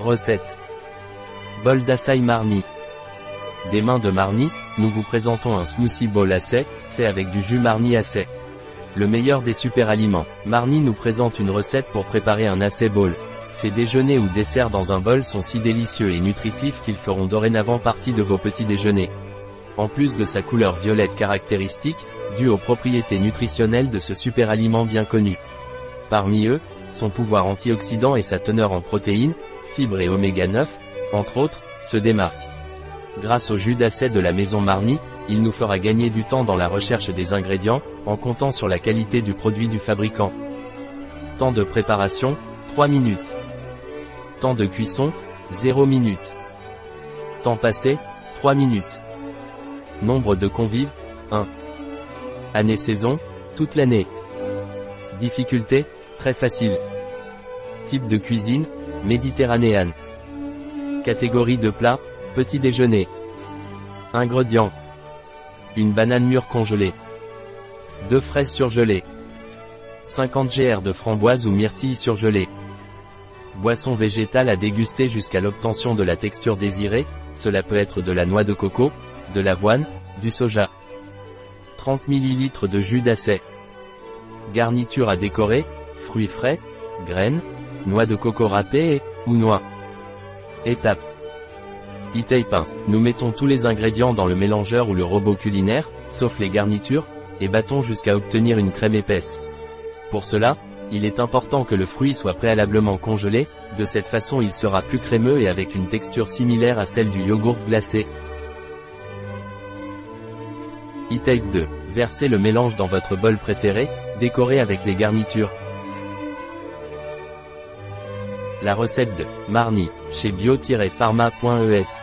Recette. Bol d'açaï marni. Des mains de marni, nous vous présentons un smoothie bowl assez, fait avec du jus marni assez. Le meilleur des super aliments. Marni nous présente une recette pour préparer un assez bowl. Ces déjeuners ou desserts dans un bol sont si délicieux et nutritifs qu'ils feront dorénavant partie de vos petits déjeuners. En plus de sa couleur violette caractéristique, due aux propriétés nutritionnelles de ce super aliment bien connu. Parmi eux, son pouvoir antioxydant et sa teneur en protéines, fibres et oméga 9, entre autres, se démarquent. Grâce au jus d'acet de la maison Marni, il nous fera gagner du temps dans la recherche des ingrédients, en comptant sur la qualité du produit du fabricant. Temps de préparation, 3 minutes. Temps de cuisson, 0 minutes. Temps passé, 3 minutes. Nombre de convives, 1. Année-saison, toute l'année. Difficulté, très facile. Type de cuisine, méditerranéenne. Catégorie de plat, petit déjeuner. Ingrédients. Une banane mûre congelée. Deux fraises surgelées. 50 gr de framboise ou myrtille surgelée. Boisson végétale à déguster jusqu'à l'obtention de la texture désirée, cela peut être de la noix de coco, de l'avoine, du soja. 30 ml de jus d'acai. Garniture à décorer, fruits frais, graines, noix de coco râpée et, ou noix. Étape. e Nous mettons tous les ingrédients dans le mélangeur ou le robot culinaire, sauf les garnitures, et battons jusqu'à obtenir une crème épaisse. Pour cela, il est important que le fruit soit préalablement congelé, de cette façon il sera plus crémeux et avec une texture similaire à celle du yogourt glacé. e 2. Versez le mélange dans votre bol préféré, décoré avec les garnitures. La recette de Marni, chez bio-pharma.es